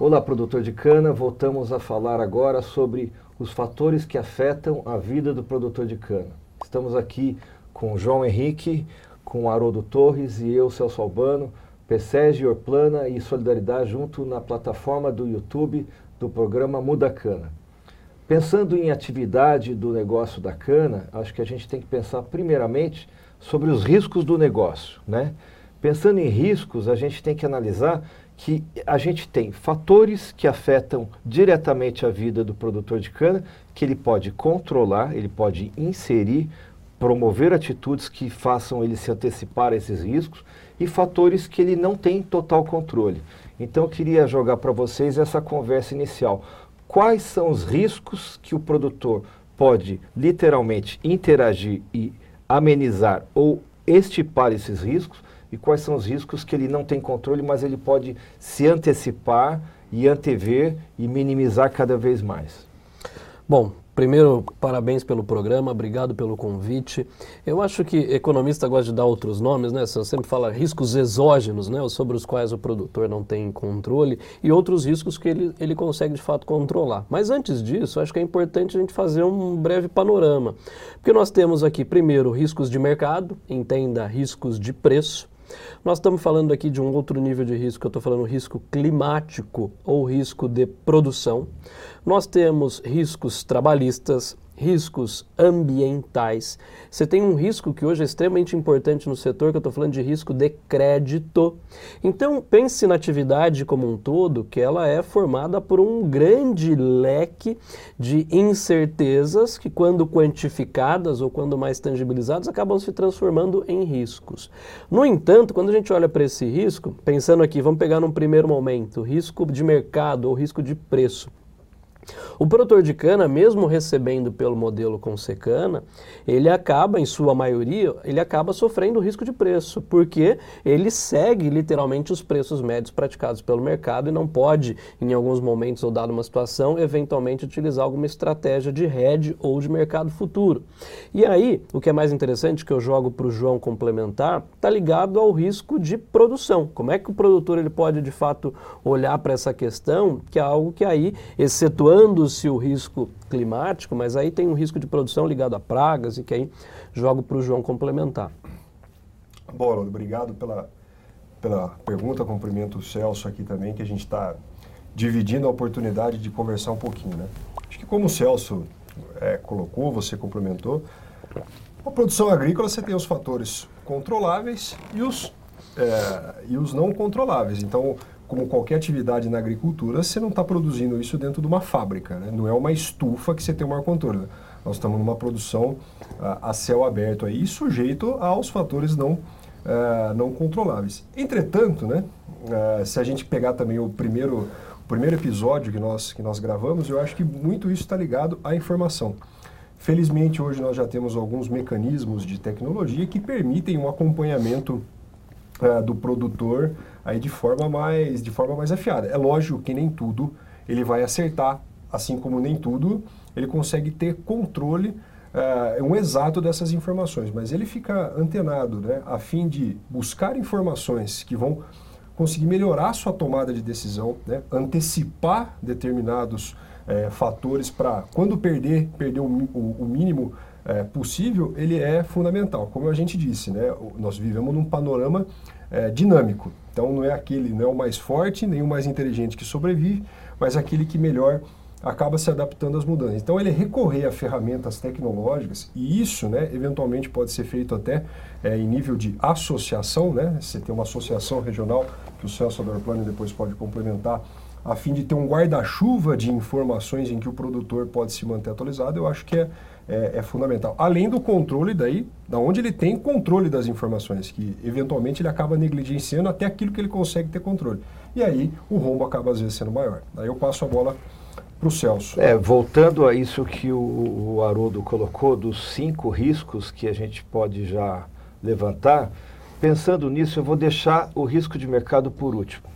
Olá, produtor de cana. Voltamos a falar agora sobre os fatores que afetam a vida do produtor de cana. Estamos aqui com João Henrique, com Haroldo Torres e eu, Celso Albano, PSEG, Orplana e Solidariedade junto na plataforma do YouTube do programa Muda Cana. Pensando em atividade do negócio da cana, acho que a gente tem que pensar primeiramente sobre os riscos do negócio, né? Pensando em riscos, a gente tem que analisar que a gente tem fatores que afetam diretamente a vida do produtor de cana, que ele pode controlar, ele pode inserir, promover atitudes que façam ele se antecipar a esses riscos, e fatores que ele não tem total controle. Então eu queria jogar para vocês essa conversa inicial. Quais são os riscos que o produtor pode literalmente interagir e amenizar ou estipar esses riscos e quais são os riscos que ele não tem controle, mas ele pode se antecipar e antever e minimizar cada vez mais. Bom, Primeiro, parabéns pelo programa, obrigado pelo convite. Eu acho que economista gosta de dar outros nomes, né? Você sempre fala riscos exógenos, né? Sobre os quais o produtor não tem controle e outros riscos que ele, ele consegue de fato controlar. Mas antes disso, acho que é importante a gente fazer um breve panorama. Porque nós temos aqui, primeiro, riscos de mercado, entenda riscos de preço. Nós estamos falando aqui de um outro nível de risco, eu estou falando risco climático ou risco de produção. Nós temos riscos trabalhistas, riscos ambientais. Você tem um risco que hoje é extremamente importante no setor, que eu estou falando de risco de crédito. Então, pense na atividade como um todo, que ela é formada por um grande leque de incertezas que, quando quantificadas ou quando mais tangibilizadas, acabam se transformando em riscos. No entanto, quando a gente olha para esse risco, pensando aqui, vamos pegar num primeiro momento, risco de mercado ou risco de preço. O produtor de cana, mesmo recebendo pelo modelo com secana, ele acaba, em sua maioria, ele acaba sofrendo risco de preço, porque ele segue literalmente os preços médios praticados pelo mercado e não pode, em alguns momentos ou dada uma situação, eventualmente utilizar alguma estratégia de hedge ou de mercado futuro. E aí, o que é mais interessante que eu jogo para o João complementar, está ligado ao risco de produção. Como é que o produtor ele pode de fato olhar para essa questão, que é algo que aí, excetuando se o risco climático, mas aí tem um risco de produção ligado a pragas e que aí jogo para o João complementar. Bom, obrigado pela, pela pergunta, cumprimento o Celso aqui também, que a gente está dividindo a oportunidade de conversar um pouquinho, né? Acho que como o Celso é, colocou, você complementou, a produção agrícola você tem os fatores controláveis e os, é, e os não controláveis. Então, como qualquer atividade na agricultura, você não está produzindo isso dentro de uma fábrica, né? não é uma estufa que você tem o maior controle. Nós estamos numa produção uh, a céu aberto aí, sujeito aos fatores não, uh, não controláveis. Entretanto, né, uh, se a gente pegar também o primeiro, o primeiro episódio que nós, que nós gravamos, eu acho que muito isso está ligado à informação. Felizmente, hoje nós já temos alguns mecanismos de tecnologia que permitem um acompanhamento do produtor aí de forma mais de forma mais afiada. É lógico que nem tudo ele vai acertar, assim como nem tudo ele consegue ter controle uh, um exato dessas informações, mas ele fica antenado, né, a fim de buscar informações que vão conseguir melhorar sua tomada de decisão, né, antecipar determinados eh, fatores para quando perder, perder o, o, o mínimo eh, possível, ele é fundamental. Como a gente disse, né, nós vivemos num panorama é, dinâmico. Então não é aquele, não é o mais forte, nem o mais inteligente que sobrevive, mas aquele que melhor acaba se adaptando às mudanças. Então ele recorrer a ferramentas tecnológicas e isso, né, eventualmente pode ser feito até é, em nível de associação, né? Você tem uma associação regional que o Celso Adorplano depois pode complementar a fim de ter um guarda-chuva de informações em que o produtor pode se manter atualizado, eu acho que é, é, é, fundamental. Além do controle daí, da onde ele tem controle das informações, que eventualmente ele acaba negligenciando até aquilo que ele consegue ter controle. E aí o rombo acaba às vezes sendo maior. Aí eu passo a bola para o Celso. É, voltando a isso que o, o Haroldo colocou, dos cinco riscos que a gente pode já levantar, pensando nisso, eu vou deixar o risco de mercado por último.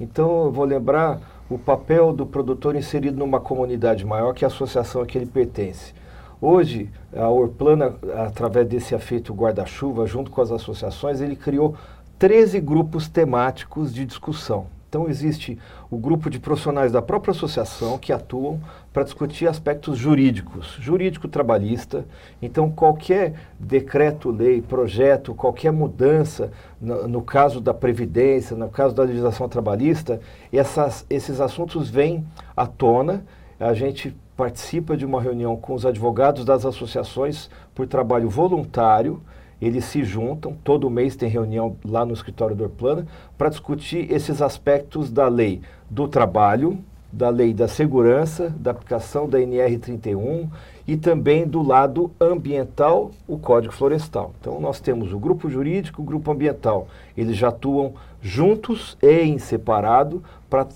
Então eu vou lembrar o papel do produtor inserido numa comunidade maior que a associação a que ele pertence. Hoje, a Orplana, através desse afeito guarda-chuva, junto com as associações, ele criou 13 grupos temáticos de discussão. Então existe o grupo de profissionais da própria associação que atuam para discutir aspectos jurídicos, jurídico trabalhista. Então qualquer decreto, lei, projeto, qualquer mudança no, no caso da previdência, no caso da legislação trabalhista, essas, esses assuntos vêm à tona. A gente participa de uma reunião com os advogados das associações por trabalho voluntário eles se juntam, todo mês tem reunião lá no escritório do Orplana, para discutir esses aspectos da lei do trabalho, da lei da segurança, da aplicação da NR31 e também do lado ambiental, o Código Florestal. Então nós temos o grupo jurídico, o grupo ambiental. Eles já atuam juntos e em separado para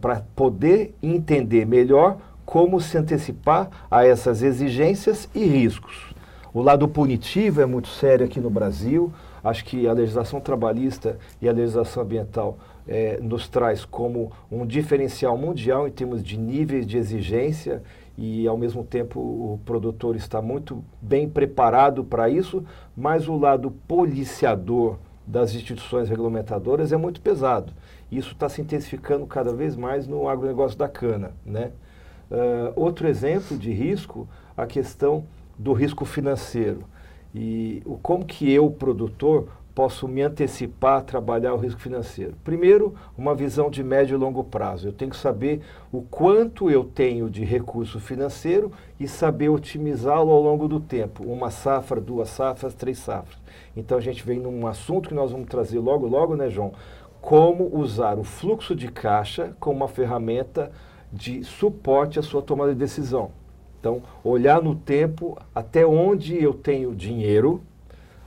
para poder entender melhor como se antecipar a essas exigências e riscos. O lado punitivo é muito sério aqui no Brasil. Acho que a legislação trabalhista e a legislação ambiental é, nos traz como um diferencial mundial em termos de níveis de exigência e, ao mesmo tempo, o produtor está muito bem preparado para isso, mas o lado policiador das instituições regulamentadoras é muito pesado. Isso está se intensificando cada vez mais no agronegócio da cana. Né? Uh, outro exemplo de risco, a questão do risco financeiro. E o, como que eu, produtor, posso me antecipar a trabalhar o risco financeiro? Primeiro, uma visão de médio e longo prazo. Eu tenho que saber o quanto eu tenho de recurso financeiro e saber otimizá-lo ao longo do tempo. Uma safra, duas safras, três safras. Então a gente vem num assunto que nós vamos trazer logo, logo, né, João? Como usar o fluxo de caixa como uma ferramenta de suporte à sua tomada de decisão. Então, olhar no tempo até onde eu tenho dinheiro,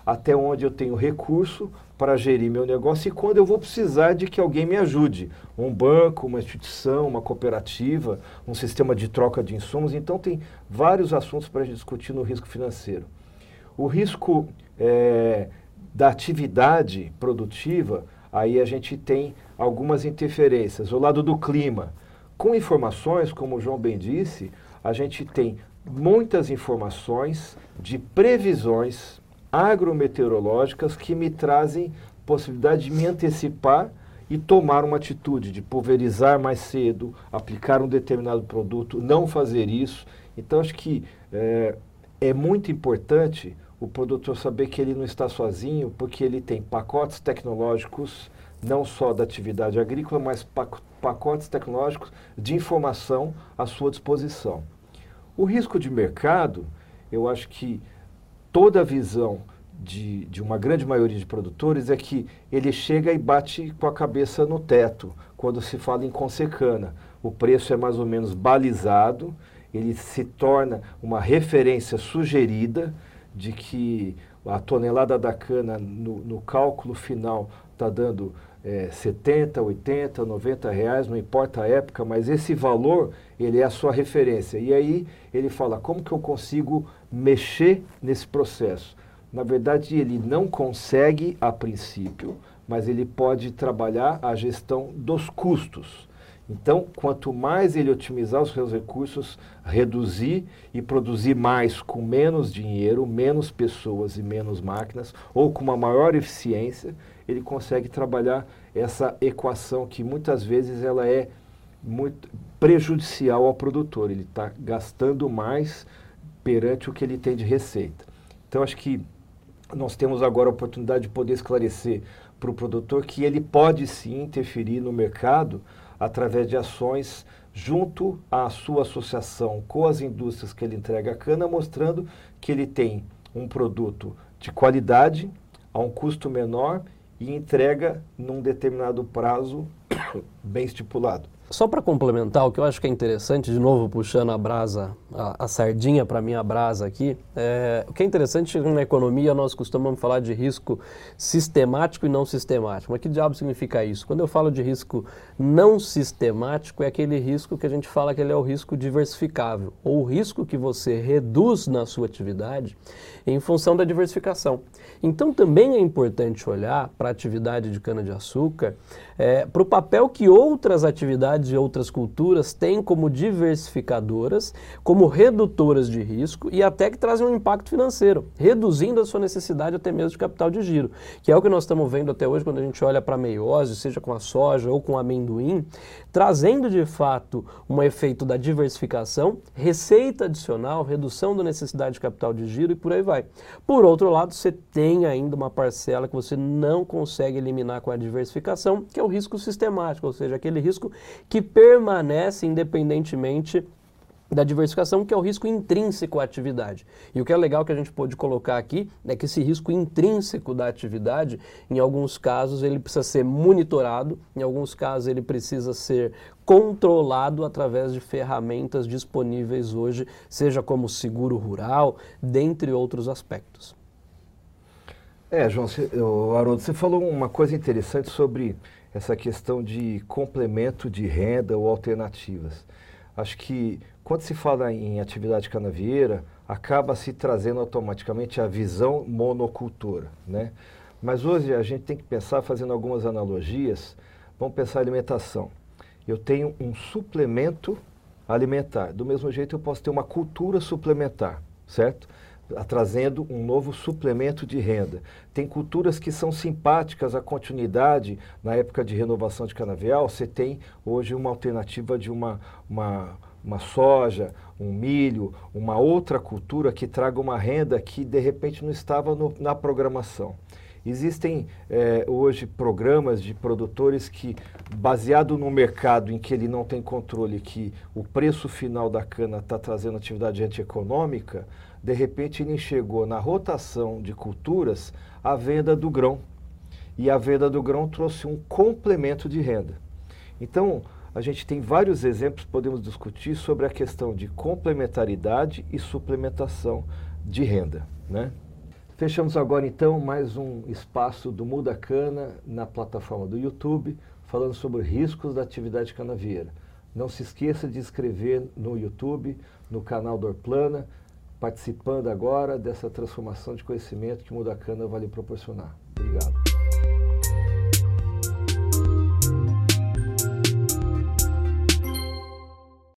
até onde eu tenho recurso para gerir meu negócio e quando eu vou precisar de que alguém me ajude. Um banco, uma instituição, uma cooperativa, um sistema de troca de insumos. Então, tem vários assuntos para discutir no risco financeiro. O risco é, da atividade produtiva, aí a gente tem algumas interferências. O lado do clima. Com informações, como o João bem disse, a gente tem muitas informações de previsões agrometeorológicas que me trazem possibilidade de me antecipar e tomar uma atitude de pulverizar mais cedo, aplicar um determinado produto, não fazer isso. Então, acho que é, é muito importante o produtor saber que ele não está sozinho, porque ele tem pacotes tecnológicos, não só da atividade agrícola, mas pacotes tecnológicos de informação à sua disposição. O risco de mercado, eu acho que toda a visão de, de uma grande maioria de produtores é que ele chega e bate com a cabeça no teto quando se fala em consecana. O preço é mais ou menos balizado, ele se torna uma referência sugerida de que a tonelada da cana no, no cálculo final está dando é, 70, 80, 90 reais, não importa a época, mas esse valor ele é a sua referência. E aí ele fala como que eu consigo mexer nesse processo. Na verdade, ele não consegue a princípio, mas ele pode trabalhar a gestão dos custos. Então, quanto mais ele otimizar os seus recursos, reduzir e produzir mais com menos dinheiro, menos pessoas e menos máquinas, ou com uma maior eficiência, ele consegue trabalhar essa equação que muitas vezes ela é muito prejudicial ao produtor. Ele está gastando mais perante o que ele tem de receita. Então, acho que nós temos agora a oportunidade de poder esclarecer para o produtor que ele pode sim interferir no mercado através de ações junto à sua associação com as indústrias que ele entrega a cana, mostrando que ele tem um produto de qualidade, a um custo menor e entrega num determinado prazo bem estipulado. Só para complementar, o que eu acho que é interessante, de novo puxando a brasa, a, a sardinha para minha brasa aqui, é, o que é interessante na economia nós costumamos falar de risco sistemático e não sistemático. Mas que diabo significa isso? Quando eu falo de risco não sistemático, é aquele risco que a gente fala que ele é o risco diversificável, ou o risco que você reduz na sua atividade em função da diversificação. Então também é importante olhar para a atividade de cana-de-açúcar, é, para o papel que outras atividades de outras culturas têm como diversificadoras, como redutoras de risco e até que trazem um impacto financeiro, reduzindo a sua necessidade até mesmo de capital de giro, que é o que nós estamos vendo até hoje quando a gente olha para a meiose, seja com a soja ou com o amendoim, trazendo de fato um efeito da diversificação, receita adicional, redução da necessidade de capital de giro e por aí vai. Por outro lado, você tem ainda uma parcela que você não consegue eliminar com a diversificação, que é o risco sistemático, ou seja, aquele risco que permanece independentemente da diversificação, que é o risco intrínseco à atividade. E o que é legal que a gente pode colocar aqui é que esse risco intrínseco da atividade, em alguns casos, ele precisa ser monitorado, em alguns casos, ele precisa ser controlado através de ferramentas disponíveis hoje, seja como seguro rural, dentre outros aspectos. É, João, você, Haroldo, você falou uma coisa interessante sobre essa questão de complemento de renda ou alternativas. Acho que quando se fala em atividade canavieira, acaba se trazendo automaticamente a visão monocultora, né? Mas hoje a gente tem que pensar, fazendo algumas analogias, vamos pensar alimentação. Eu tenho um suplemento alimentar. Do mesmo jeito eu posso ter uma cultura suplementar, certo? Trazendo um novo suplemento de renda. Tem culturas que são simpáticas à continuidade. Na época de renovação de canavial, você tem hoje uma alternativa de uma, uma, uma soja, um milho, uma outra cultura que traga uma renda que de repente não estava no, na programação. Existem eh, hoje programas de produtores que, baseado no mercado em que ele não tem controle, que o preço final da cana está trazendo atividade antieconômica, de repente ele enxergou na rotação de culturas a venda do grão. E a venda do grão trouxe um complemento de renda. Então, a gente tem vários exemplos, podemos discutir sobre a questão de complementaridade e suplementação de renda. Né? Fechamos agora então mais um espaço do Muda Cana na plataforma do YouTube, falando sobre riscos da atividade canavieira. Não se esqueça de inscrever no YouTube, no canal do Orplana, participando agora dessa transformação de conhecimento que o Muda Cana vai lhe proporcionar. Obrigado.